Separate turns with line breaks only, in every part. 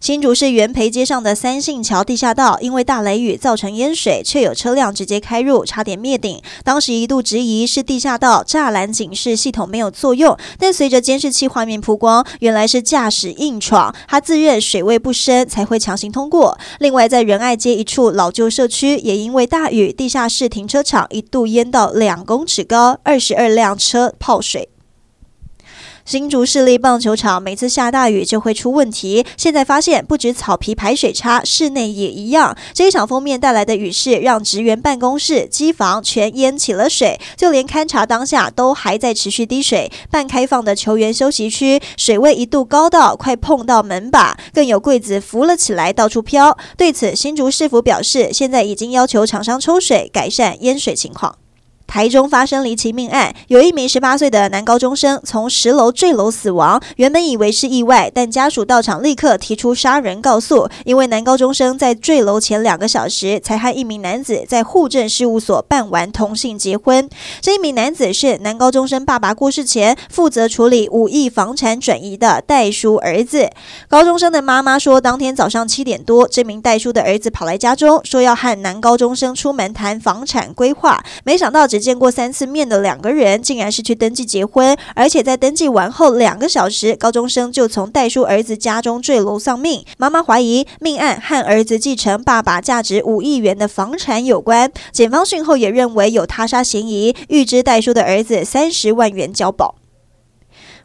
新竹市元培街上的三信桥地下道，因为大雷雨造成淹水，却有车辆直接开入，差点灭顶。当时一度质疑是地下道栅栏警示系统没有作用，但随着监视器画面曝光，原来是驾驶硬闯，他自认水位不深才会强行通过。另外，在仁爱街一处老旧社区，也因为大雨，地下室停车场一度淹到两公尺高，二十二辆车泡水。新竹市立棒球场每次下大雨就会出问题，现在发现不止草皮排水差，室内也一样。这一场封面带来的雨势，让职员办公室、机房全淹起了水，就连勘察当下都还在持续滴水。半开放的球员休息区，水位一度高到快碰到门把，更有柜子浮了起来，到处飘。对此，新竹市府表示，现在已经要求厂商抽水，改善淹水情况。台中发生离奇命案，有一名十八岁的男高中生从十楼坠楼死亡。原本以为是意外，但家属到场立刻提出杀人告诉，因为男高中生在坠楼前两个小时才和一名男子在户政事务所办完同性结婚。这一名男子是男高中生爸爸过世前负责处理五亿房产转移的代书儿子。高中生的妈妈说，当天早上七点多，这名代书的儿子跑来家中，说要和男高中生出门谈房产规划，没想到只。见过三次面的两个人，竟然是去登记结婚，而且在登记完后两个小时，高中生就从代叔儿子家中坠楼丧命。妈妈怀疑命案和儿子继承爸爸价值五亿元的房产有关。检方讯后也认为有他杀嫌疑，预知代叔的儿子三十万元交保。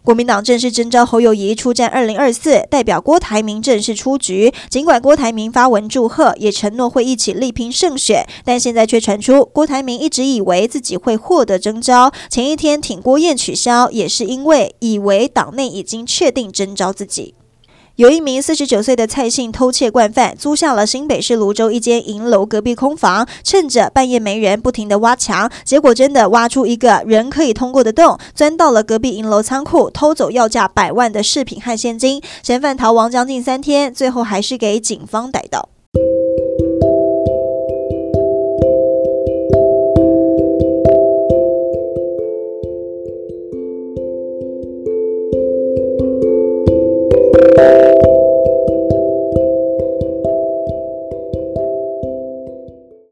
国民党正式征召侯友谊出战二零二四，代表郭台铭正式出局。尽管郭台铭发文祝贺，也承诺会一起力拼胜选，但现在却传出郭台铭一直以为自己会获得征召。前一天挺郭宴取消，也是因为以为党内已经确定征召自己。有一名四十九岁的蔡姓偷窃惯犯，租下了新北市泸州一间银楼隔壁空房，趁着半夜没人，不停的挖墙，结果真的挖出一个人可以通过的洞，钻到了隔壁银楼仓库，偷走要价百万的饰品和现金。嫌犯逃亡将近三天，最后还是给警方逮到。